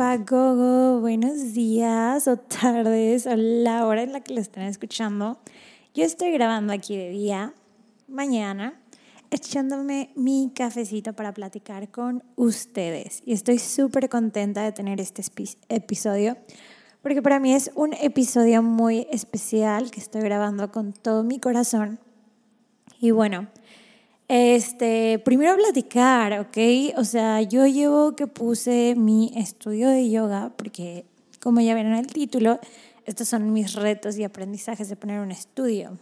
Gogo, buenos días o tardes o la hora en la que lo estén escuchando. Yo estoy grabando aquí de día, mañana, echándome mi cafecito para platicar con ustedes. Y estoy súper contenta de tener este episodio, porque para mí es un episodio muy especial que estoy grabando con todo mi corazón. Y bueno, este, primero platicar, ¿ok? O sea, yo llevo que puse mi estudio de yoga, porque como ya vieron el título, estos son mis retos y aprendizajes de poner un estudio.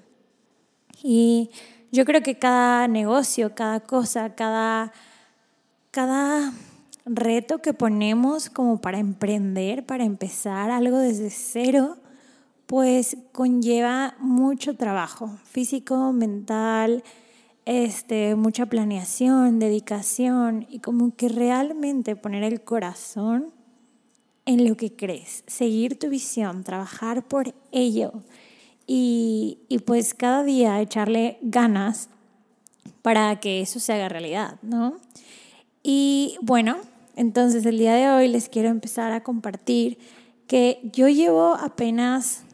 Y yo creo que cada negocio, cada cosa, cada, cada reto que ponemos como para emprender, para empezar algo desde cero, pues conlleva mucho trabajo físico, mental, este, mucha planeación, dedicación y como que realmente poner el corazón en lo que crees, seguir tu visión, trabajar por ello y, y pues cada día echarle ganas para que eso se haga realidad, ¿no? Y bueno, entonces el día de hoy les quiero empezar a compartir que yo llevo apenas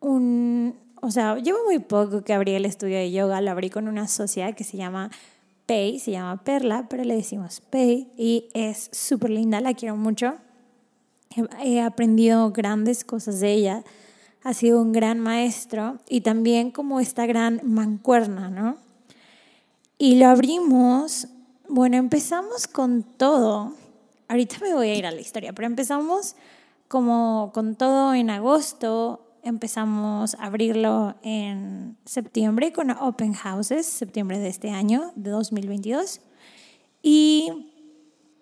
un, o sea, llevo muy poco que abrí el estudio de yoga, lo abrí con una sociedad que se llama Pei, se llama Perla, pero le decimos Pei y es súper linda, la quiero mucho. He aprendido grandes cosas de ella, ha sido un gran maestro y también como esta gran mancuerna, ¿no? Y lo abrimos, bueno, empezamos con todo. Ahorita me voy a ir a la historia, pero empezamos como con todo en agosto, empezamos a abrirlo en septiembre con Open Houses, septiembre de este año, de 2022. Y,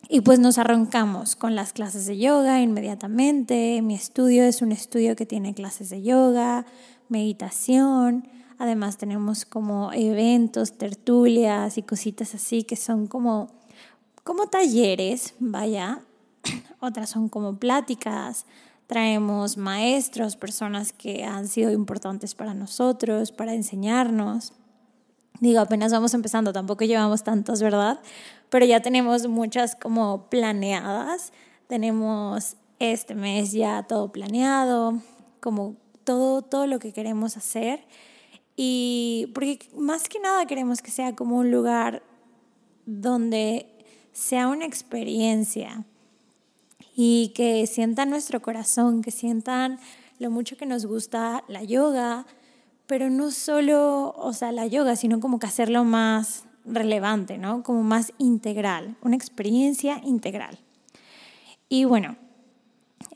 y pues nos arrancamos con las clases de yoga inmediatamente. Mi estudio es un estudio que tiene clases de yoga, meditación. Además tenemos como eventos, tertulias y cositas así que son como, como talleres, vaya. Otras son como pláticas Traemos maestros, personas que han sido importantes para nosotros, para enseñarnos. Digo, apenas vamos empezando, tampoco llevamos tantos, ¿verdad? Pero ya tenemos muchas como planeadas. Tenemos este mes ya todo planeado, como todo, todo lo que queremos hacer. Y porque más que nada queremos que sea como un lugar donde sea una experiencia, y que sientan nuestro corazón, que sientan lo mucho que nos gusta la yoga, pero no solo, o sea, la yoga, sino como que hacerlo más relevante, ¿no? Como más integral, una experiencia integral. Y bueno,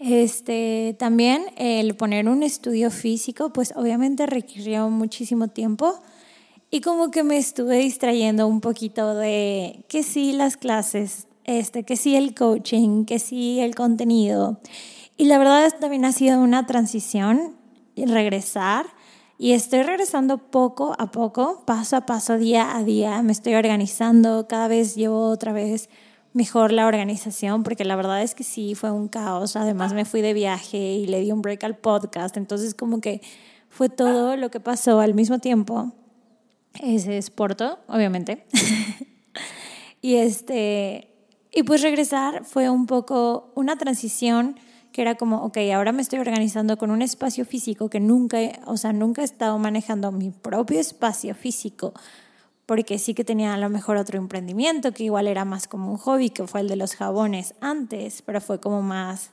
este, también el poner un estudio físico, pues obviamente requirió muchísimo tiempo y como que me estuve distrayendo un poquito de que sí las clases este, que sí el coaching, que sí el contenido. Y la verdad es también ha sido una transición, regresar. Y estoy regresando poco a poco, paso a paso, día a día. Me estoy organizando, cada vez llevo otra vez mejor la organización, porque la verdad es que sí, fue un caos. Además me fui de viaje y le di un break al podcast. Entonces como que fue todo lo que pasó al mismo tiempo. Ese es Porto, obviamente. y este, y pues regresar fue un poco una transición que era como, ok, ahora me estoy organizando con un espacio físico que nunca, o sea, nunca he estado manejando mi propio espacio físico, porque sí que tenía a lo mejor otro emprendimiento que igual era más como un hobby, que fue el de los jabones antes, pero fue como más,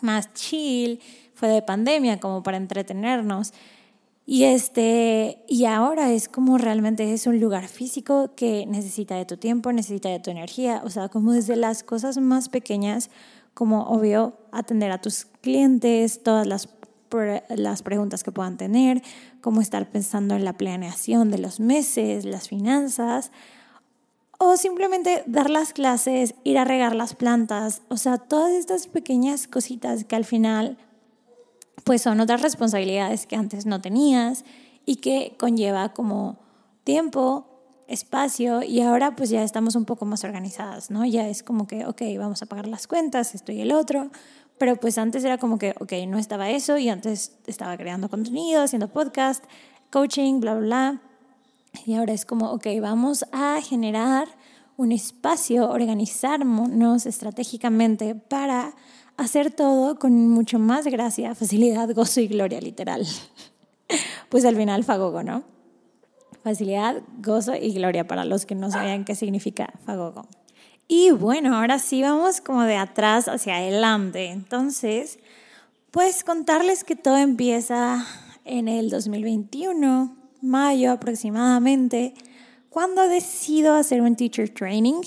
más chill, fue de pandemia, como para entretenernos. Y, este, y ahora es como realmente es un lugar físico que necesita de tu tiempo, necesita de tu energía, o sea, como desde las cosas más pequeñas, como obvio atender a tus clientes, todas las, las preguntas que puedan tener, cómo estar pensando en la planeación de los meses, las finanzas, o simplemente dar las clases, ir a regar las plantas, o sea, todas estas pequeñas cositas que al final pues son otras responsabilidades que antes no tenías y que conlleva como tiempo, espacio y ahora pues ya estamos un poco más organizadas, ¿no? Ya es como que, ok, vamos a pagar las cuentas, esto y el otro, pero pues antes era como que, ok, no estaba eso y antes estaba creando contenido, haciendo podcast, coaching, bla, bla, bla. Y ahora es como, ok, vamos a generar un espacio, organizarnos estratégicamente para hacer todo con mucho más gracia, facilidad, gozo y gloria, literal. pues al final fagogo, ¿no? Facilidad, gozo y gloria para los que no sabían qué significa fagogo. Y bueno, ahora sí vamos como de atrás hacia adelante. Entonces, pues contarles que todo empieza en el 2021, mayo aproximadamente, cuando decido hacer un teacher training.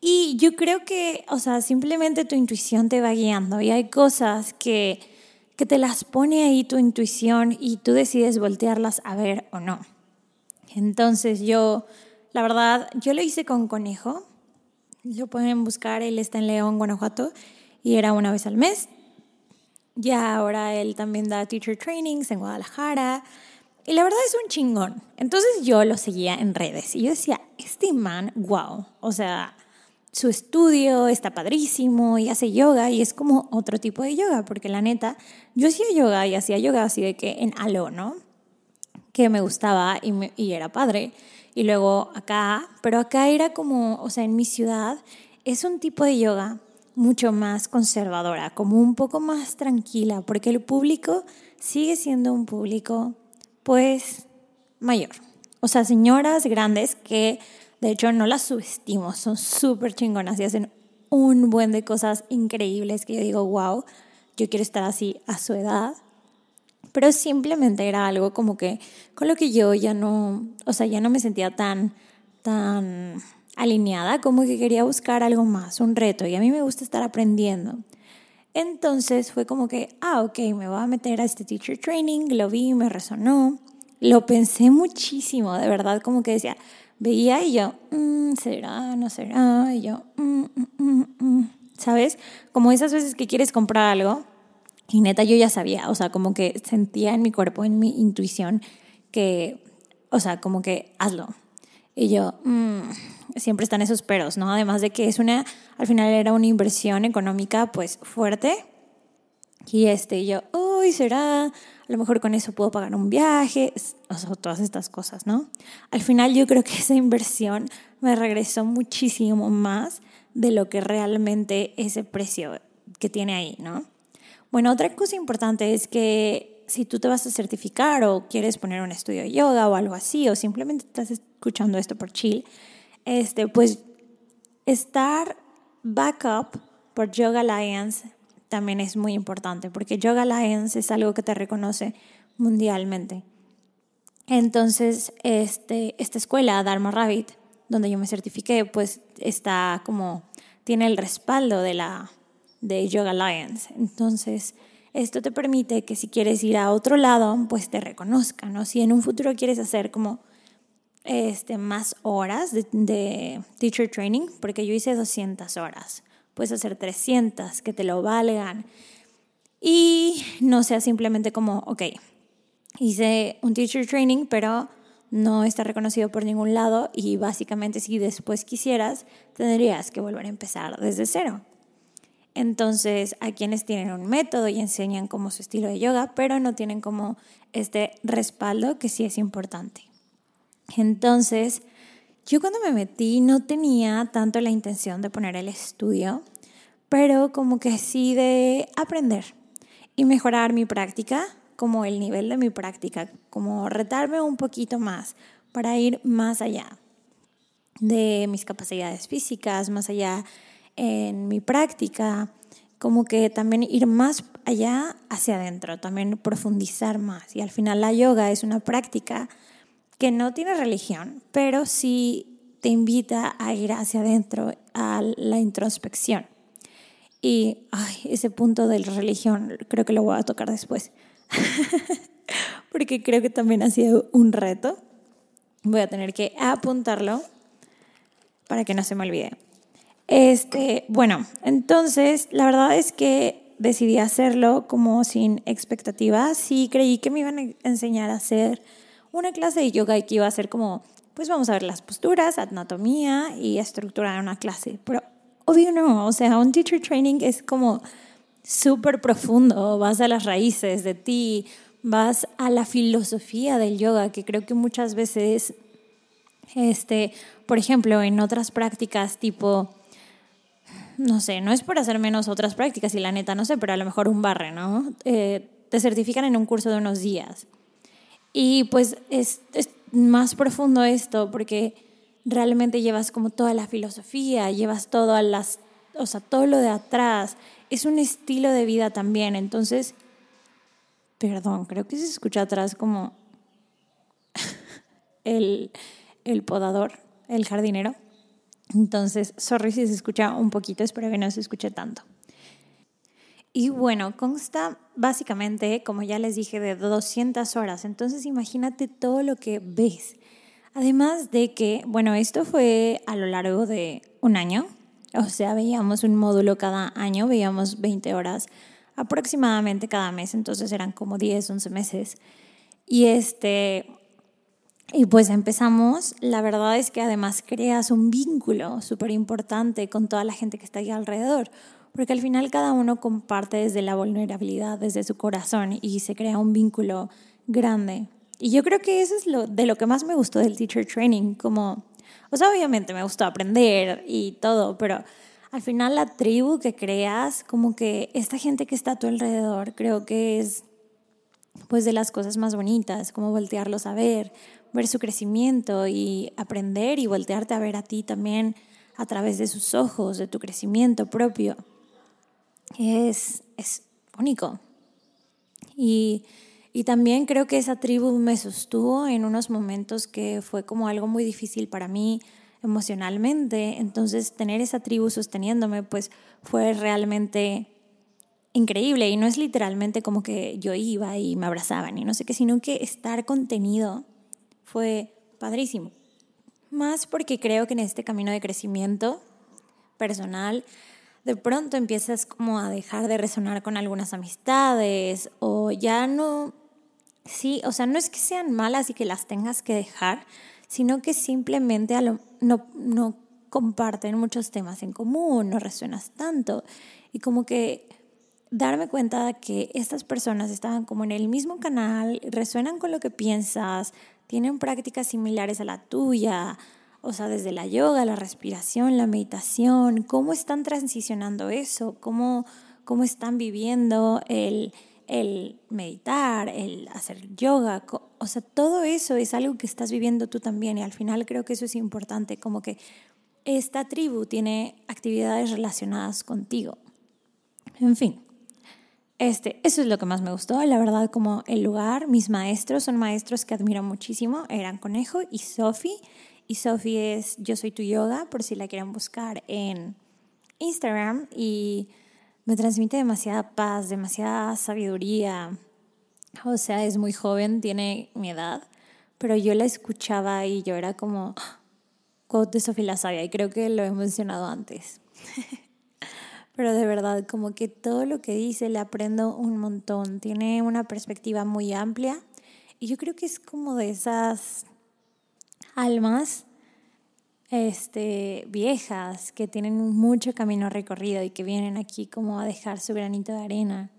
Y yo creo que, o sea, simplemente tu intuición te va guiando y hay cosas que, que te las pone ahí tu intuición y tú decides voltearlas a ver o no. Entonces yo, la verdad, yo lo hice con conejo. Lo pueden buscar, él está en León, Guanajuato, y era una vez al mes. Ya ahora él también da teacher trainings en Guadalajara. Y la verdad es un chingón. Entonces yo lo seguía en redes y yo decía, este man, wow. O sea, su estudio está padrísimo y hace yoga y es como otro tipo de yoga, porque la neta, yo hacía yoga y hacía yoga así de que en halo, ¿no? Que me gustaba y, y era padre. Y luego acá, pero acá era como, o sea, en mi ciudad, es un tipo de yoga mucho más conservadora, como un poco más tranquila, porque el público sigue siendo un público, pues, mayor. O sea, señoras grandes que de hecho, no las subestimo, son súper chingonas y hacen un buen de cosas increíbles que yo digo, wow, yo quiero estar así a su edad. Pero simplemente era algo como que con lo que yo ya no, o sea, ya no me sentía tan, tan alineada, como que quería buscar algo más, un reto. Y a mí me gusta estar aprendiendo. Entonces fue como que, ah, ok, me voy a meter a este teacher training, lo vi, me resonó. Lo pensé muchísimo, de verdad, como que decía, veía y yo, mm, ¿será? ¿No será? Y yo, mm, mm, ¿sabes? Como esas veces que quieres comprar algo y neta yo ya sabía, o sea, como que sentía en mi cuerpo, en mi intuición, que, o sea, como que hazlo. Y yo, siempre están esos peros, ¿no? Además de que es una, al final era una inversión económica pues fuerte. Y este, yo, uy, será, a lo mejor con eso puedo pagar un viaje, o sea, todas estas cosas, ¿no? Al final yo creo que esa inversión me regresó muchísimo más de lo que realmente ese precio que tiene ahí, ¿no? Bueno, otra cosa importante es que si tú te vas a certificar o quieres poner un estudio de yoga o algo así, o simplemente estás escuchando esto por chill, este, pues estar backup por Yoga Alliance también es muy importante, porque Yoga Alliance es algo que te reconoce mundialmente. Entonces, este, esta escuela, Dharma Rabbit, donde yo me certifiqué, pues está como, tiene el respaldo de la de Yoga Alliance. Entonces, esto te permite que si quieres ir a otro lado, pues te reconozcan, ¿no? Si en un futuro quieres hacer como este, más horas de, de teacher training, porque yo hice 200 horas puedes hacer 300 que te lo valgan. Y no sea simplemente como, ok, hice un teacher training, pero no está reconocido por ningún lado y básicamente si después quisieras, tendrías que volver a empezar desde cero. Entonces, hay quienes tienen un método y enseñan como su estilo de yoga, pero no tienen como este respaldo que sí es importante. Entonces, yo cuando me metí no tenía tanto la intención de poner el estudio, pero como que sí de aprender y mejorar mi práctica, como el nivel de mi práctica, como retarme un poquito más para ir más allá de mis capacidades físicas, más allá en mi práctica, como que también ir más allá hacia adentro, también profundizar más. Y al final la yoga es una práctica que no tiene religión, pero sí te invita a ir hacia adentro, a la introspección. Y ese punto de la religión creo que lo voy a tocar después, porque creo que también ha sido un reto. Voy a tener que apuntarlo. para que no se me olvide. Este, bueno, entonces la verdad es que decidí hacerlo como sin expectativas. Sí creí que me iban a enseñar a hacer una clase de yoga que iba a ser como, pues vamos a ver las posturas, anatomía y estructurar una clase. Pero obvio no, o sea, un teacher training es como súper profundo, vas a las raíces de ti, vas a la filosofía del yoga, que creo que muchas veces, este, por ejemplo, en otras prácticas tipo no sé, no es por hacer menos otras prácticas y la neta, no sé, pero a lo mejor un barre, ¿no? Eh, te certifican en un curso de unos días. Y pues es, más profundo esto porque realmente llevas como toda la filosofía, llevas todo a las, o sea, todo lo de atrás. Es un estilo de vida también. Entonces, perdón, creo que se escucha atrás como el, el podador, el jardinero. Entonces, sorry si se escucha un poquito, espero que no se escuche tanto. Y bueno, consta básicamente, como ya les dije, de 200 horas. Entonces, imagínate todo lo que ves. Además de que, bueno, esto fue a lo largo de un año. O sea, veíamos un módulo cada año, veíamos 20 horas aproximadamente cada mes. Entonces eran como 10, 11 meses. Y este, y pues empezamos, la verdad es que además creas un vínculo súper importante con toda la gente que está ahí alrededor, porque al final cada uno comparte desde la vulnerabilidad, desde su corazón y se crea un vínculo grande. Y yo creo que eso es lo, de lo que más me gustó del teacher training, como, o sea, obviamente me gustó aprender y todo, pero al final la tribu que creas, como que esta gente que está a tu alrededor, creo que es pues de las cosas más bonitas, como voltearlos a ver, ver su crecimiento y aprender y voltearte a ver a ti también a través de sus ojos, de tu crecimiento propio. Es, es único. Y, y también creo que esa tribu me sostuvo en unos momentos que fue como algo muy difícil para mí emocionalmente. Entonces, tener esa tribu sosteniéndome, pues fue realmente increíble. Y no es literalmente como que yo iba y me abrazaban y no sé qué, sino que estar contenido fue padrísimo. Más porque creo que en este camino de crecimiento personal, de pronto empiezas como a dejar de resonar con algunas amistades o ya no, sí, o sea, no es que sean malas y que las tengas que dejar, sino que simplemente no, no comparten muchos temas en común, no resuenas tanto. Y como que darme cuenta de que estas personas estaban como en el mismo canal, resuenan con lo que piensas, tienen prácticas similares a la tuya, o sea, desde la yoga, la respiración, la meditación, cómo están transicionando eso, cómo, cómo están viviendo el, el meditar, el hacer yoga, o sea, todo eso es algo que estás viviendo tú también y al final creo que eso es importante, como que esta tribu tiene actividades relacionadas contigo. En fin, este, eso es lo que más me gustó, la verdad, como el lugar, mis maestros son maestros que admiro muchísimo, eran Conejo y Sofi. Y Sofi es Yo Soy Tu Yoga, por si la quieren buscar en Instagram. Y me transmite demasiada paz, demasiada sabiduría. O sea, es muy joven, tiene mi edad, pero yo la escuchaba y yo era como, quote de Sofi la sabia, y creo que lo he mencionado antes. pero de verdad, como que todo lo que dice le aprendo un montón. Tiene una perspectiva muy amplia y yo creo que es como de esas almas este, viejas que tienen mucho camino recorrido y que vienen aquí como a dejar su granito de arena.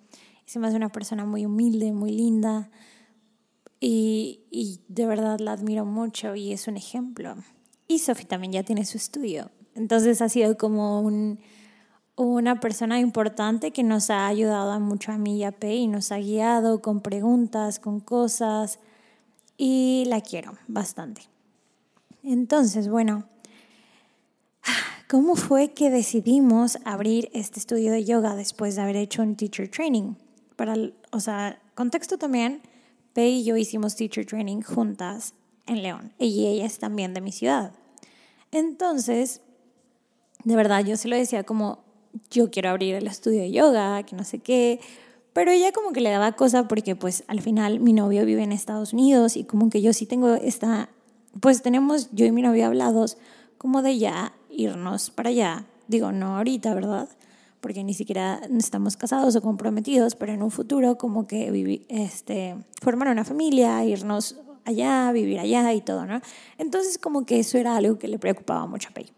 Y una persona muy humilde, muy linda y, y de verdad la admiro mucho y es un ejemplo. Y Sophie también ya tiene su estudio. Entonces ha sido como un una persona importante que nos ha ayudado mucho a mí y a P y nos ha guiado con preguntas, con cosas y la quiero bastante. Entonces, bueno, ¿cómo fue que decidimos abrir este estudio de yoga después de haber hecho un teacher training? Para, o sea, contexto también, P y yo hicimos teacher training juntas en León y ella es también de mi ciudad. Entonces, de verdad, yo se lo decía como, yo quiero abrir el estudio de yoga, que no sé qué, pero ella como que le daba cosa porque pues al final mi novio vive en Estados Unidos y como que yo sí tengo esta, pues tenemos yo y mi novio hablados como de ya irnos para allá. Digo, no ahorita, ¿verdad? Porque ni siquiera estamos casados o comprometidos, pero en un futuro como que vivir, este, formar una familia, irnos allá, vivir allá y todo, ¿no? Entonces como que eso era algo que le preocupaba mucho a Pei.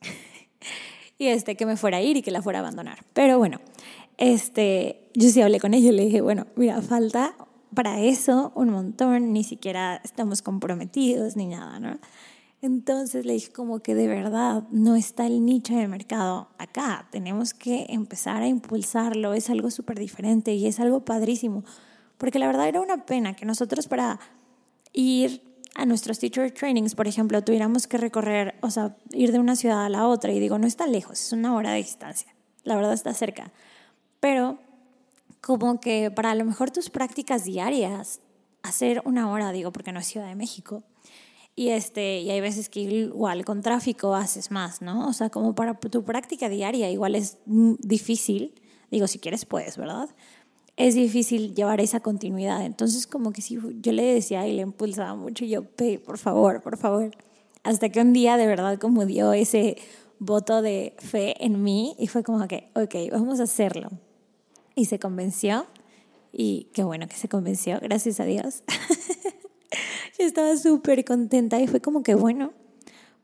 y este, que me fuera a ir y que la fuera a abandonar. Pero bueno, este, yo sí hablé con ella y le dije, bueno, mira, falta para eso un montón, ni siquiera estamos comprometidos ni nada, ¿no? Entonces le dije como que de verdad no está el nicho de mercado acá, tenemos que empezar a impulsarlo, es algo súper diferente y es algo padrísimo, porque la verdad era una pena que nosotros para ir a nuestros teacher trainings, por ejemplo, tuviéramos que recorrer, o sea, ir de una ciudad a la otra y digo, no está lejos, es una hora de distancia, la verdad está cerca, pero como que para a lo mejor tus prácticas diarias, hacer una hora, digo, porque no es Ciudad de México. Y, este, y hay veces que igual con tráfico haces más, ¿no? O sea, como para tu práctica diaria igual es difícil, digo, si quieres puedes, ¿verdad? Es difícil llevar esa continuidad. Entonces, como que sí, yo le decía y le impulsaba mucho, y yo, por favor, por favor. Hasta que un día de verdad como dio ese voto de fe en mí y fue como que, ok, vamos a hacerlo y se convenció. Y qué bueno que se convenció, gracias a Dios. Yo estaba súper contenta y fue como que, bueno,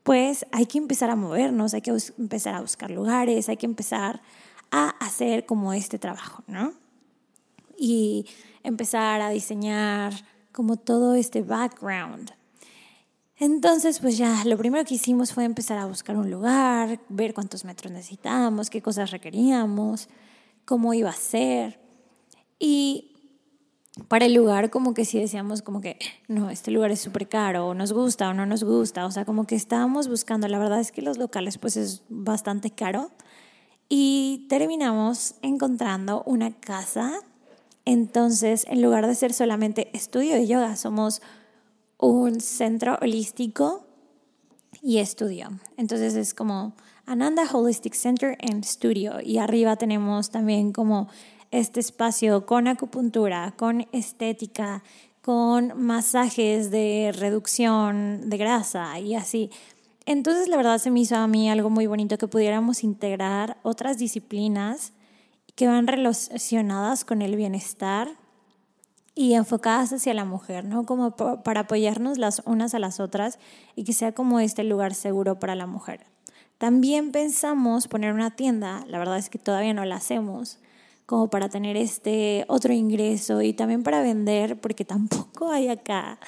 pues hay que empezar a movernos, hay que empezar a buscar lugares, hay que empezar a hacer como este trabajo, ¿no? Y empezar a diseñar como todo este background. Entonces, pues ya, lo primero que hicimos fue empezar a buscar un lugar, ver cuántos metros necesitábamos, qué cosas requeríamos, cómo iba a ser. Y para el lugar como que sí decíamos como que, no, este lugar es súper caro, o nos gusta o no nos gusta, o sea, como que estábamos buscando, la verdad es que los locales pues es bastante caro. Y terminamos encontrando una casa. Entonces, en lugar de ser solamente estudio de yoga, somos un centro holístico y estudio. Entonces es como Ananda Holistic Center and Studio. Y arriba tenemos también como este espacio con acupuntura, con estética, con masajes de reducción de grasa y así. Entonces la verdad se me hizo a mí algo muy bonito que pudiéramos integrar otras disciplinas que van relacionadas con el bienestar y enfocadas hacia la mujer, ¿no? Como para apoyarnos las unas a las otras y que sea como este lugar seguro para la mujer. También pensamos poner una tienda, la verdad es que todavía no la hacemos, como para tener este otro ingreso y también para vender, porque tampoco hay acá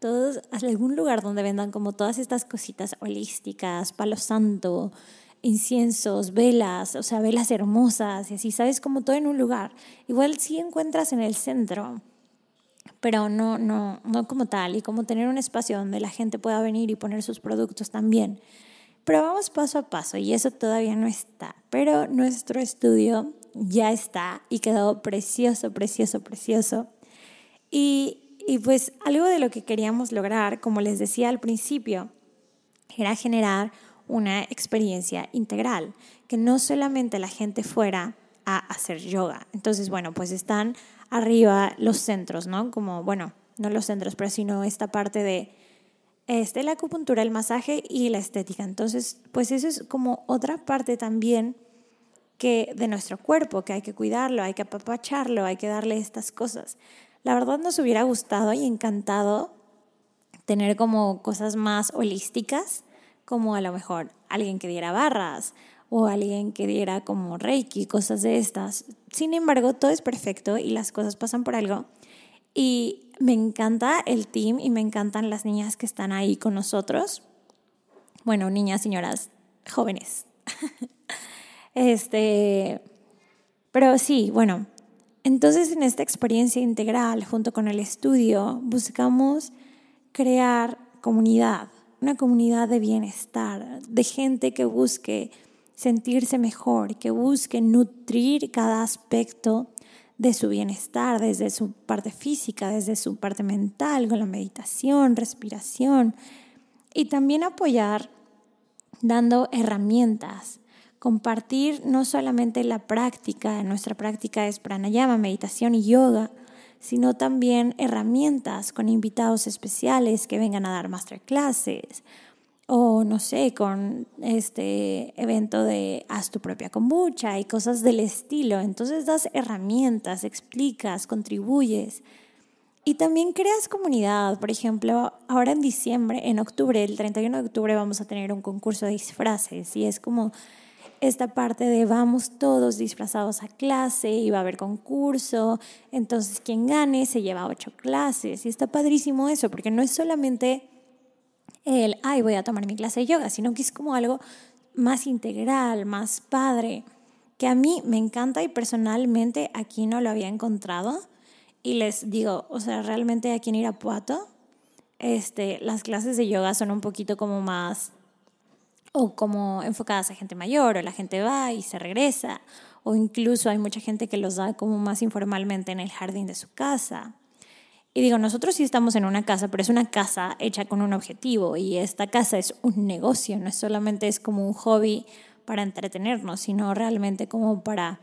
todos algún lugar donde vendan como todas estas cositas holísticas, palo santo, inciensos, velas, o sea, velas hermosas y así, sabes, como todo en un lugar. Igual sí encuentras en el centro, pero no, no, no como tal, y como tener un espacio donde la gente pueda venir y poner sus productos también. Pero vamos paso a paso y eso todavía no está. Pero nuestro estudio ya está y quedó precioso, precioso, precioso. Y, y pues algo de lo que queríamos lograr, como les decía al principio, era generar una experiencia integral, que no solamente la gente fuera a hacer yoga. Entonces, bueno, pues están arriba los centros, ¿no? Como, bueno, no los centros, pero sino esta parte de este, la acupuntura, el masaje y la estética. Entonces, pues eso es como otra parte también que de nuestro cuerpo, que hay que cuidarlo, hay que apapacharlo, hay que darle estas cosas. La verdad nos hubiera gustado y encantado tener como cosas más holísticas, como a lo mejor alguien que diera barras o alguien que diera como reiki, cosas de estas. Sin embargo, todo es perfecto y las cosas pasan por algo. Y me encanta el team y me encantan las niñas que están ahí con nosotros. Bueno, niñas, señoras, jóvenes. este, pero sí, bueno, entonces en esta experiencia integral junto con el estudio buscamos crear comunidad, una comunidad de bienestar, de gente que busque sentirse mejor, que busque nutrir cada aspecto de su bienestar, desde su parte física, desde su parte mental, con la meditación, respiración, y también apoyar dando herramientas, compartir no solamente la práctica, nuestra práctica es pranayama, meditación y yoga, sino también herramientas con invitados especiales que vengan a dar masterclasses, o no sé, con este evento de haz tu propia kombucha y cosas del estilo. Entonces das herramientas, explicas, contribuyes. Y también creas comunidad. Por ejemplo, ahora en diciembre, en octubre, el 31 de octubre, vamos a tener un concurso de disfraces. Y es como esta parte de vamos todos disfrazados a clase y va a haber concurso. Entonces, quien gane se lleva ocho clases. Y está padrísimo eso, porque no es solamente el, ay, voy a tomar mi clase de yoga, sino que es como algo más integral, más padre, que a mí me encanta y personalmente aquí no lo había encontrado. Y les digo, o sea, realmente aquí en Irapuato, este, las clases de yoga son un poquito como más, o como enfocadas a gente mayor, o la gente va y se regresa, o incluso hay mucha gente que los da como más informalmente en el jardín de su casa. Y digo, nosotros sí estamos en una casa, pero es una casa hecha con un objetivo y esta casa es un negocio, no es solamente es como un hobby para entretenernos, sino realmente como para,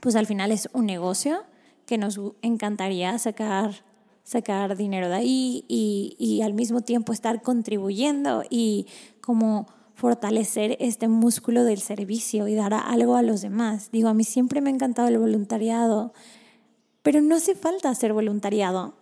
pues al final es un negocio que nos encantaría sacar, sacar dinero de ahí y, y al mismo tiempo estar contribuyendo y como fortalecer este músculo del servicio y dar algo a los demás. Digo, a mí siempre me ha encantado el voluntariado pero no hace falta hacer voluntariado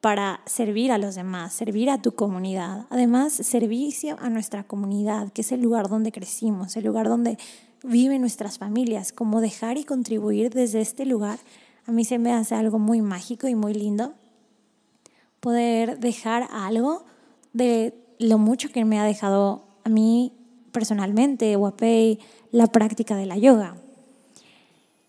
para servir a los demás, servir a tu comunidad. Además, servicio a nuestra comunidad, que es el lugar donde crecimos, el lugar donde viven nuestras familias, como dejar y contribuir desde este lugar, a mí se me hace algo muy mágico y muy lindo. Poder dejar algo de lo mucho que me ha dejado a mí personalmente, Wapei, la práctica de la yoga.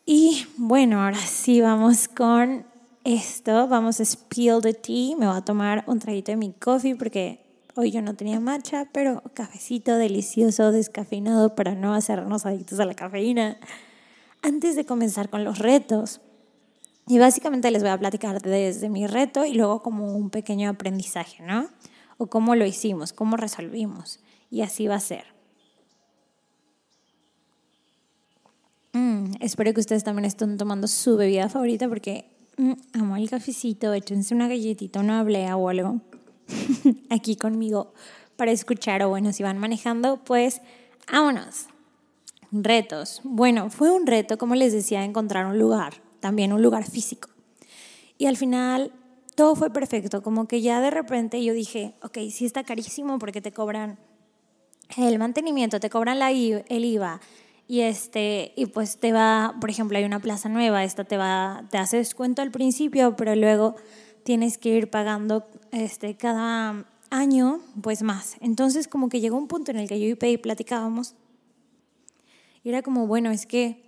Y bueno, ahora sí vamos con esto. Vamos a spill the tea. Me voy a tomar un traguito de mi coffee porque hoy yo no tenía matcha, pero cafecito delicioso, descafeinado para no hacernos adictos a la cafeína. Antes de comenzar con los retos. Y básicamente les voy a platicar desde mi reto y luego como un pequeño aprendizaje, ¿no? O cómo lo hicimos, cómo resolvimos. Y así va a ser. Mm, espero que ustedes también estén tomando su bebida favorita porque mm, amo el cafecito. Échense una galletita, una oblea o algo aquí conmigo para escuchar. O bueno, si van manejando, pues vámonos. Retos. Bueno, fue un reto, como les decía, encontrar un lugar, también un lugar físico. Y al final todo fue perfecto, como que ya de repente yo dije, ok, sí está carísimo porque te cobran el mantenimiento, te cobran la, el IVA, y este y pues te va, por ejemplo, hay una plaza nueva, esta te va te hace descuento al principio, pero luego tienes que ir pagando este cada año pues más. Entonces como que llegó un punto en el que yo y Pei platicábamos y era como, bueno, es que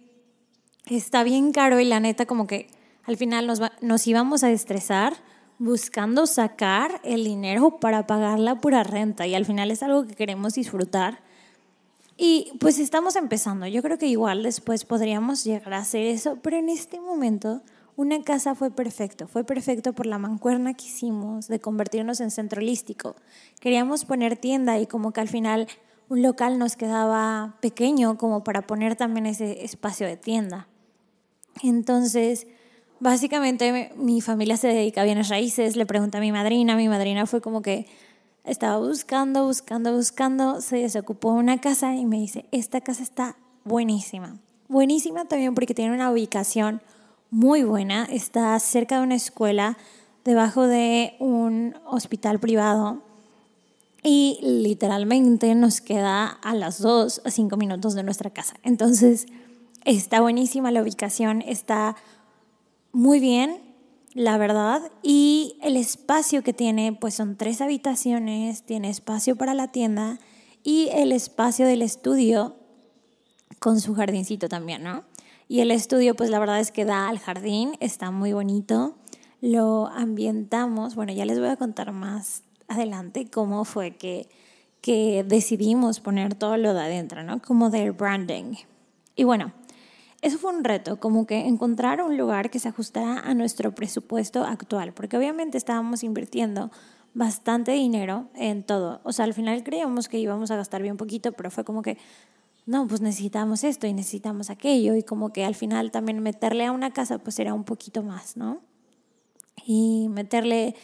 está bien caro y la neta como que al final nos, nos íbamos a estresar buscando sacar el dinero para pagar la pura renta y al final es algo que queremos disfrutar y pues estamos empezando. Yo creo que igual después podríamos llegar a hacer eso, pero en este momento una casa fue perfecto. Fue perfecto por la mancuerna que hicimos de convertirnos en centro holístico. Queríamos poner tienda y como que al final un local nos quedaba pequeño como para poner también ese espacio de tienda. Entonces, básicamente mi familia se dedica a bienes raíces, le pregunté a mi madrina, mi madrina fue como que estaba buscando, buscando, buscando, se desocupó una casa y me dice, esta casa está buenísima. Buenísima también porque tiene una ubicación muy buena, está cerca de una escuela, debajo de un hospital privado y literalmente nos queda a las dos a cinco minutos de nuestra casa. Entonces, está buenísima la ubicación, está muy bien, la verdad. Y el espacio que tiene, pues son tres habitaciones, tiene espacio para la tienda y el espacio del estudio con su jardincito también, ¿no? Y el estudio, pues la verdad es que da al jardín, está muy bonito. Lo ambientamos, bueno, ya les voy a contar más adelante cómo fue que, que decidimos poner todo lo de adentro, ¿no? Como del branding. Y bueno, eso fue un reto, como que encontrar un lugar que se ajustara a nuestro presupuesto actual, porque obviamente estábamos invirtiendo bastante dinero en todo. O sea, al final creíamos que íbamos a gastar bien poquito, pero fue como que, no, pues necesitamos esto y necesitamos aquello, y como que al final también meterle a una casa pues era un poquito más, ¿no? Y meterle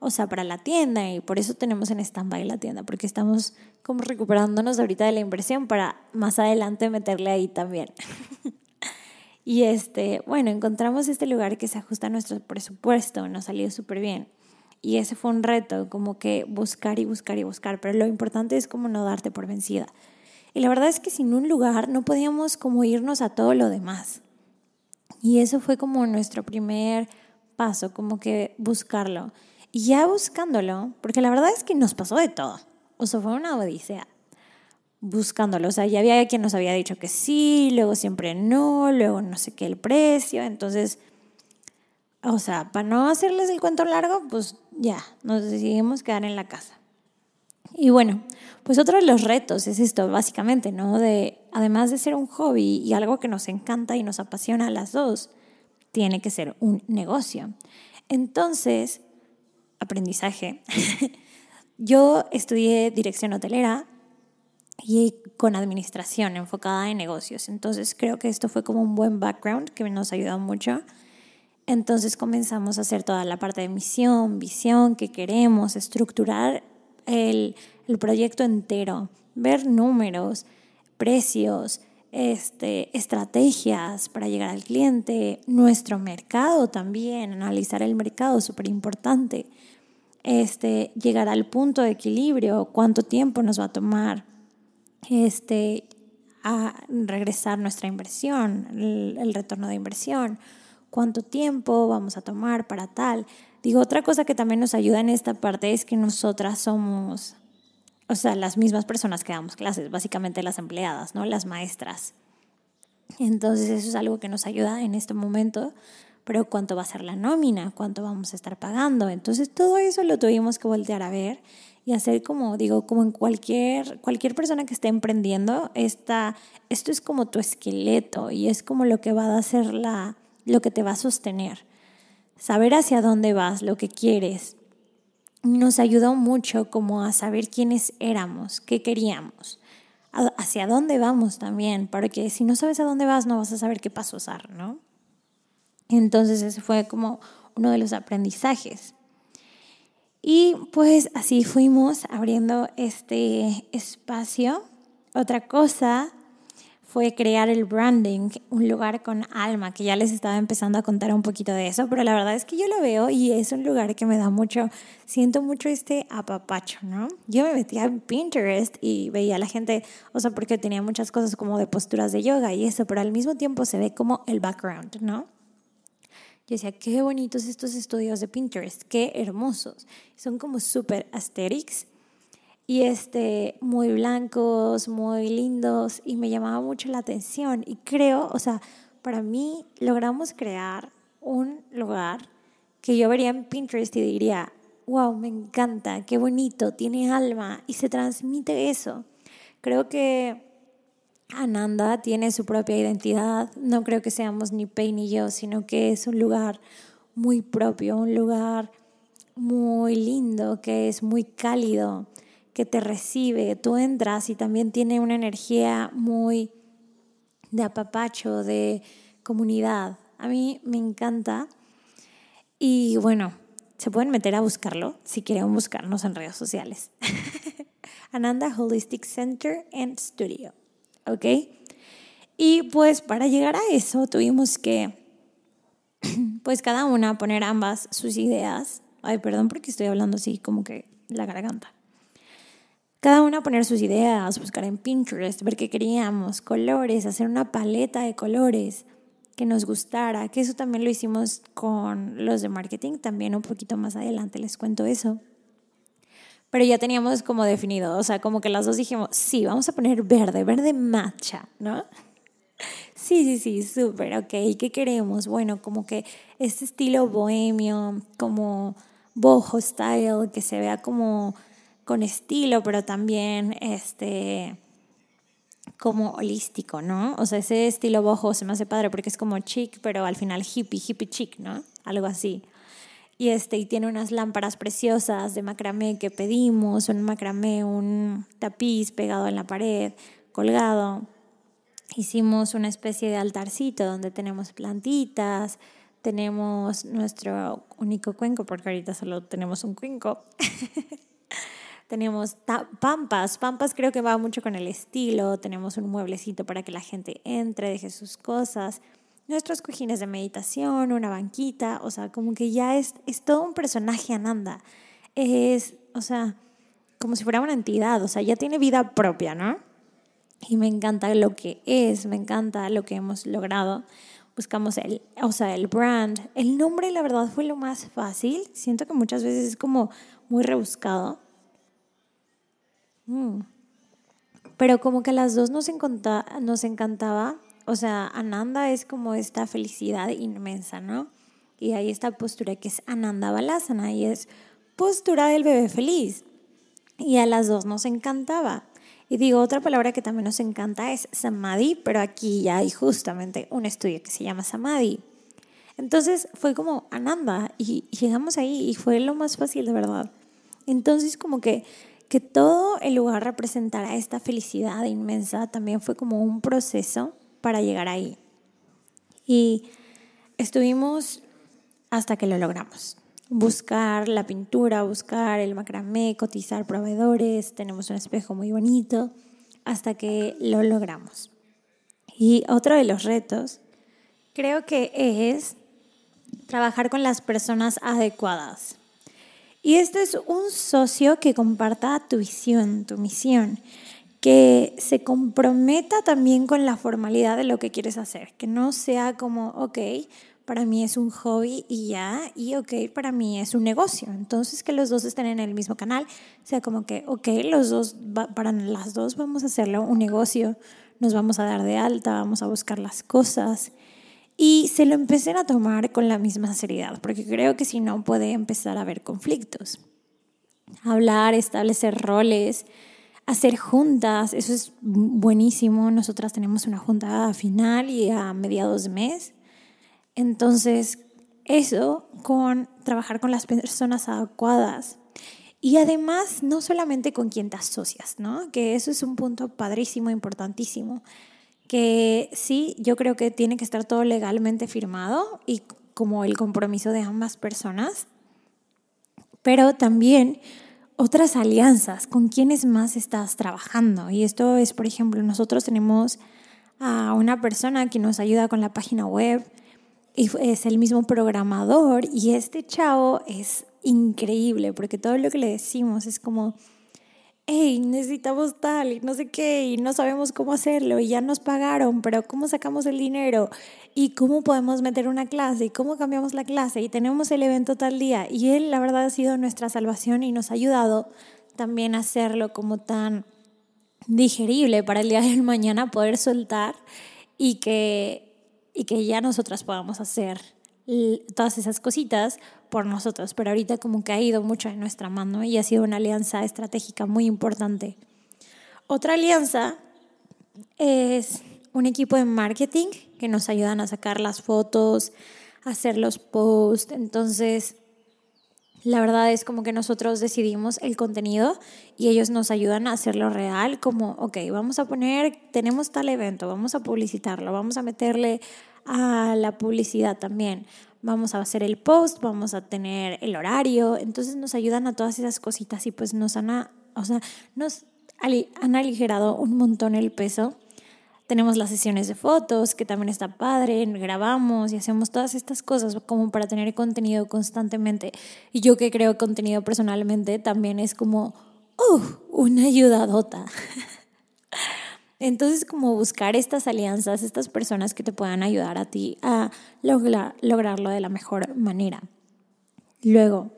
o sea, para la tienda y por eso tenemos en stand-by la tienda, porque estamos como recuperándonos ahorita de la inversión para más adelante meterle ahí también. y este, bueno, encontramos este lugar que se ajusta a nuestro presupuesto, nos salió súper bien. Y ese fue un reto, como que buscar y buscar y buscar, pero lo importante es como no darte por vencida. Y la verdad es que sin un lugar no podíamos como irnos a todo lo demás. Y eso fue como nuestro primer paso, como que buscarlo. Y ya buscándolo, porque la verdad es que nos pasó de todo. O sea, fue una odisea buscándolo. O sea, ya había quien nos había dicho que sí, luego siempre no, luego no sé qué el precio. Entonces, o sea, para no hacerles el cuento largo, pues ya, nos decidimos quedar en la casa. Y bueno, pues otro de los retos es esto, básicamente, ¿no? De, además de ser un hobby y algo que nos encanta y nos apasiona a las dos, tiene que ser un negocio. Entonces, aprendizaje. Yo estudié dirección hotelera y con administración enfocada en negocios. Entonces creo que esto fue como un buen background que nos ayudó mucho. Entonces comenzamos a hacer toda la parte de misión, visión, que queremos, estructurar el, el proyecto entero, ver números, precios, este, estrategias para llegar al cliente, nuestro mercado también, analizar el mercado, súper importante, este, llegar al punto de equilibrio, cuánto tiempo nos va a tomar este, a regresar nuestra inversión, el, retorno de inversión, cuánto tiempo vamos a tomar para tal. Digo, otra cosa que también nos ayuda en esta parte es que nosotras somos o sea, las mismas personas que damos clases, básicamente las empleadas, ¿no? Las maestras. Entonces eso es algo que nos ayuda en este momento, pero cuánto va a ser la nómina, cuánto vamos a estar pagando. Entonces todo eso lo tuvimos que voltear a ver y hacer como digo, como en cualquier, cualquier persona que esté emprendiendo, esta, esto es como tu esqueleto y es como lo que va a hacer la, lo que te va a sostener. Saber hacia dónde vas, lo que quieres, nos ayudó mucho como a saber quiénes éramos, qué queríamos, hacia dónde vamos también, porque si no sabes a dónde vas no vas a saber qué paso usar, ¿no? Entonces ese fue como uno de los aprendizajes. Y pues así fuimos abriendo este espacio. Otra cosa fue crear el branding, un lugar con alma, que ya les estaba empezando a contar un poquito de eso, pero la verdad es que yo lo veo y es un lugar que me da mucho, siento mucho este apapacho, ¿no? Yo me metía en Pinterest y veía a la gente, o sea, porque tenía muchas cosas como de posturas de yoga y eso, pero al mismo tiempo se ve como el background, ¿no? Yo decía, qué bonitos estos estudios de Pinterest, qué hermosos. Son como súper aesthetics y este, muy blancos, muy lindos y me llamaba mucho la atención y creo, o sea, para mí logramos crear un lugar que yo vería en Pinterest y diría, wow, me encanta, qué bonito, tiene alma y se transmite eso. Creo que Ananda tiene su propia identidad, no creo que seamos ni Pei ni yo, sino que es un lugar muy propio, un lugar muy lindo, que es muy cálido que te recibe, tú entras y también tiene una energía muy de apapacho, de comunidad. A mí me encanta. Y bueno, se pueden meter a buscarlo si quieren buscarnos en redes sociales. Ananda Holistic Center and Studio. ¿Ok? Y pues para llegar a eso tuvimos que, pues cada una poner ambas sus ideas. Ay, perdón porque estoy hablando así como que la garganta cada una poner sus ideas, buscar en Pinterest, ver qué queríamos, colores, hacer una paleta de colores que nos gustara, que eso también lo hicimos con los de marketing, también un poquito más adelante les cuento eso. Pero ya teníamos como definido, o sea, como que las dos dijimos, sí, vamos a poner verde, verde matcha, ¿no? Sí, sí, sí, súper, ok. ¿Qué queremos? Bueno, como que este estilo bohemio, como boho style, que se vea como con estilo, pero también este como holístico, ¿no? O sea, ese estilo boho se me hace padre porque es como chic, pero al final hippie, hippie chic, ¿no? Algo así. Y este y tiene unas lámparas preciosas de macramé que pedimos, un macramé, un tapiz pegado en la pared, colgado. Hicimos una especie de altarcito donde tenemos plantitas, tenemos nuestro único cuenco, porque ahorita solo tenemos un cuenco. tenemos pampas, pampas creo que va mucho con el estilo, tenemos un mueblecito para que la gente entre, deje sus cosas, nuestros cojines de meditación, una banquita, o sea, como que ya es, es todo un personaje Ananda. Es, o sea, como si fuera una entidad, o sea, ya tiene vida propia, ¿no? Y me encanta lo que es, me encanta lo que hemos logrado. Buscamos el, o sea, el brand. El nombre, la verdad, fue lo más fácil. Siento que muchas veces es como muy rebuscado. Mm. Pero como que a las dos nos, nos encantaba. O sea, Ananda es como esta felicidad inmensa, ¿no? Y hay esta postura que es Ananda Balasana y es postura del bebé feliz. Y a las dos nos encantaba. Y digo, otra palabra que también nos encanta es samadhi, pero aquí ya hay justamente un estudio que se llama samadhi. Entonces fue como Ananda y llegamos ahí y fue lo más fácil de verdad. Entonces como que, que todo el lugar representara esta felicidad inmensa también fue como un proceso para llegar ahí. Y estuvimos hasta que lo logramos buscar la pintura, buscar el macramé, cotizar proveedores, tenemos un espejo muy bonito, hasta que lo logramos. Y otro de los retos creo que es trabajar con las personas adecuadas. Y este es un socio que comparta tu visión, tu misión, que se comprometa también con la formalidad de lo que quieres hacer, que no sea como, ok, para mí es un hobby y ya, y ok, para mí es un negocio. Entonces que los dos estén en el mismo canal, sea como que, ok, los dos, para las dos vamos a hacerlo un negocio, nos vamos a dar de alta, vamos a buscar las cosas y se lo empecen a tomar con la misma seriedad, porque creo que si no puede empezar a haber conflictos. Hablar, establecer roles, hacer juntas, eso es buenísimo. Nosotras tenemos una junta final y a mediados de mes entonces, eso con trabajar con las personas adecuadas. Y además, no solamente con quien te asocias, ¿no? Que eso es un punto padrísimo, importantísimo. Que sí, yo creo que tiene que estar todo legalmente firmado y como el compromiso de ambas personas. Pero también otras alianzas, con quienes más estás trabajando. Y esto es, por ejemplo, nosotros tenemos a una persona que nos ayuda con la página web, y es el mismo programador y este chavo es increíble porque todo lo que le decimos es como, hey, necesitamos tal y no sé qué y no sabemos cómo hacerlo y ya nos pagaron, pero ¿cómo sacamos el dinero? ¿Y cómo podemos meter una clase? ¿Y cómo cambiamos la clase? Y tenemos el evento tal día. Y él, la verdad, ha sido nuestra salvación y nos ha ayudado también a hacerlo como tan digerible para el día de mañana poder soltar y que y que ya nosotras podamos hacer todas esas cositas por nosotros. Pero ahorita como que ha ido mucho en nuestra mano y ha sido una alianza estratégica muy importante. Otra alianza es un equipo de marketing que nos ayudan a sacar las fotos, hacer los posts. Entonces, la verdad es como que nosotros decidimos el contenido y ellos nos ayudan a hacerlo real, como, ok, vamos a poner, tenemos tal evento, vamos a publicitarlo, vamos a meterle a la publicidad también, vamos a hacer el post, vamos a tener el horario, entonces nos ayudan a todas esas cositas y pues nos han, o sea, nos han aligerado un montón el peso tenemos las sesiones de fotos, que también está padre, grabamos y hacemos todas estas cosas como para tener contenido constantemente. Y yo que creo contenido personalmente también es como, uh, una ayudadota. Entonces, como buscar estas alianzas, estas personas que te puedan ayudar a ti a lograr, lograrlo de la mejor manera. Luego,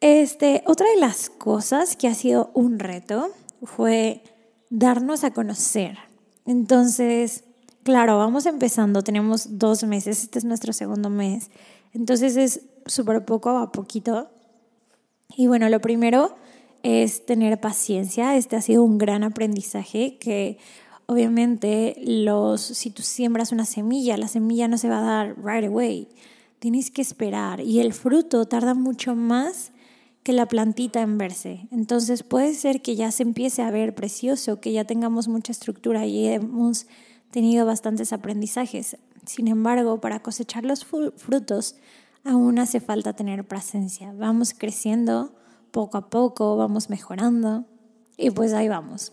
este, otra de las cosas que ha sido un reto fue darnos a conocer. Entonces, claro, vamos empezando, tenemos dos meses, este es nuestro segundo mes, entonces es súper poco a poquito. Y bueno, lo primero es tener paciencia, este ha sido un gran aprendizaje que obviamente los, si tú siembras una semilla, la semilla no se va a dar right away, tienes que esperar y el fruto tarda mucho más que la plantita en verse. Entonces puede ser que ya se empiece a ver precioso, que ya tengamos mucha estructura y hemos tenido bastantes aprendizajes. Sin embargo, para cosechar los frutos, aún hace falta tener presencia. Vamos creciendo poco a poco, vamos mejorando y pues ahí vamos.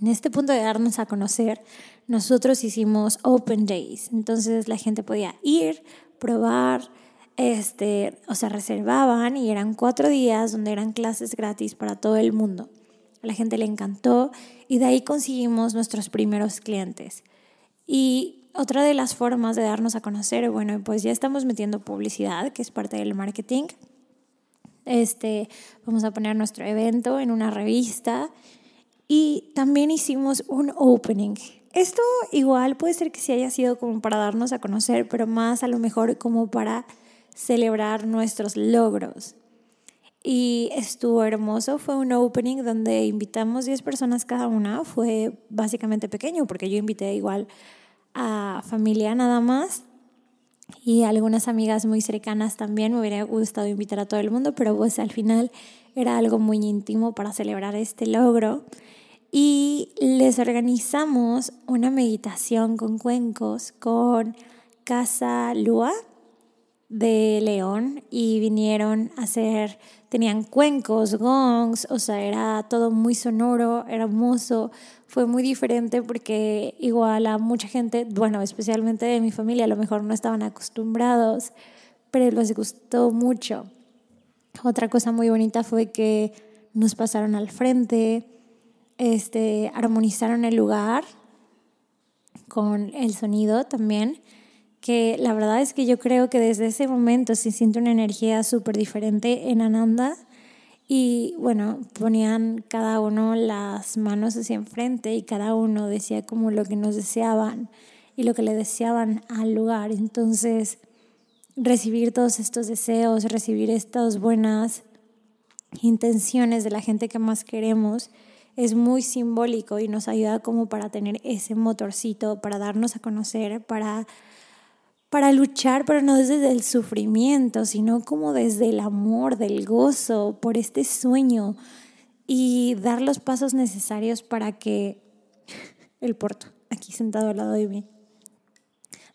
En este punto de darnos a conocer, nosotros hicimos Open Days. Entonces la gente podía ir, probar, este, o sea, reservaban y eran cuatro días donde eran clases gratis para todo el mundo. A la gente le encantó y de ahí conseguimos nuestros primeros clientes. Y otra de las formas de darnos a conocer, bueno, pues ya estamos metiendo publicidad, que es parte del marketing. Este, vamos a poner nuestro evento en una revista y también hicimos un opening. Esto igual puede ser que sí haya sido como para darnos a conocer, pero más a lo mejor como para celebrar nuestros logros. Y estuvo hermoso, fue un opening donde invitamos 10 personas cada una, fue básicamente pequeño porque yo invité igual a familia nada más y algunas amigas muy cercanas también. Me hubiera gustado invitar a todo el mundo, pero pues al final era algo muy íntimo para celebrar este logro. Y les organizamos una meditación con cuencos con Casa Lua de León y vinieron a hacer, tenían cuencos, gongs, o sea, era todo muy sonoro, hermoso, fue muy diferente porque igual a mucha gente, bueno, especialmente de mi familia, a lo mejor no estaban acostumbrados, pero les gustó mucho. Otra cosa muy bonita fue que nos pasaron al frente, este, armonizaron el lugar con el sonido también que la verdad es que yo creo que desde ese momento se siente una energía súper diferente en Ananda y bueno, ponían cada uno las manos hacia enfrente y cada uno decía como lo que nos deseaban y lo que le deseaban al lugar. Entonces, recibir todos estos deseos, recibir estas buenas intenciones de la gente que más queremos es muy simbólico y nos ayuda como para tener ese motorcito, para darnos a conocer, para para luchar, pero no desde el sufrimiento, sino como desde el amor, del gozo, por este sueño y dar los pasos necesarios para que el porto, aquí sentado al lado de mí,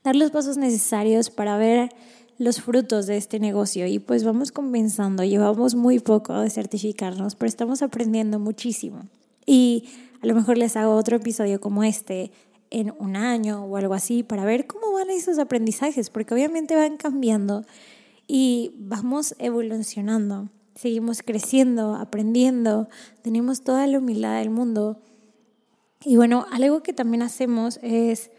dar los pasos necesarios para ver los frutos de este negocio. Y pues vamos comenzando, llevamos muy poco de certificarnos, pero estamos aprendiendo muchísimo. Y a lo mejor les hago otro episodio como este en un año o algo así para ver cómo van esos aprendizajes, porque obviamente van cambiando y vamos evolucionando, seguimos creciendo, aprendiendo, tenemos toda la humildad del mundo. Y bueno, algo que también hacemos es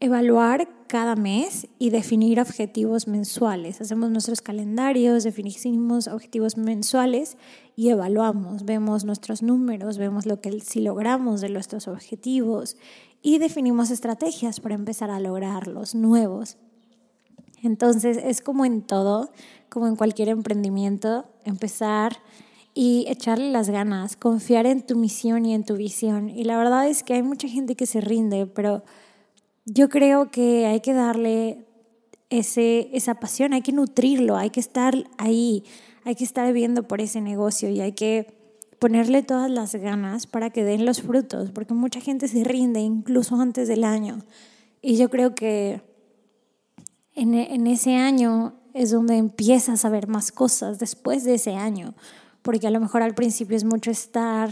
evaluar cada mes y definir objetivos mensuales. Hacemos nuestros calendarios, definimos objetivos mensuales y evaluamos, vemos nuestros números, vemos lo que si logramos de nuestros objetivos y definimos estrategias para empezar a lograrlos nuevos. Entonces es como en todo, como en cualquier emprendimiento, empezar y echarle las ganas, confiar en tu misión y en tu visión. Y la verdad es que hay mucha gente que se rinde, pero yo creo que hay que darle ese, esa pasión, hay que nutrirlo, hay que estar ahí, hay que estar viendo por ese negocio y hay que ponerle todas las ganas para que den los frutos, porque mucha gente se rinde incluso antes del año. Y yo creo que en, en ese año es donde empiezas a ver más cosas después de ese año, porque a lo mejor al principio es mucho estar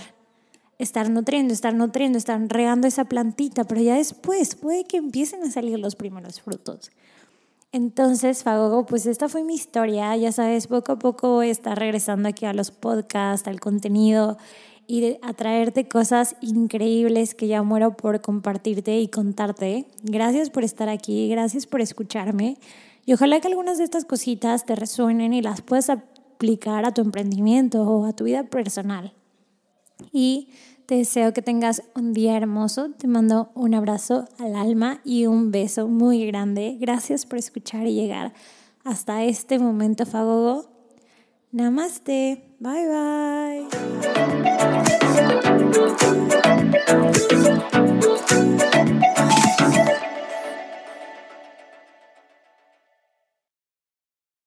estar nutriendo, estar nutriendo, estar regando esa plantita, pero ya después puede que empiecen a salir los primeros frutos. Entonces, Fagogo, pues esta fue mi historia. Ya sabes, poco a poco voy a estar regresando aquí a los podcasts, al contenido y a traerte cosas increíbles que ya muero por compartirte y contarte. Gracias por estar aquí, gracias por escucharme. Y ojalá que algunas de estas cositas te resuenen y las puedas aplicar a tu emprendimiento o a tu vida personal. Y Deseo que tengas un día hermoso. Te mando un abrazo al alma y un beso muy grande. Gracias por escuchar y llegar hasta este momento, Fagogo. Namaste. Bye bye.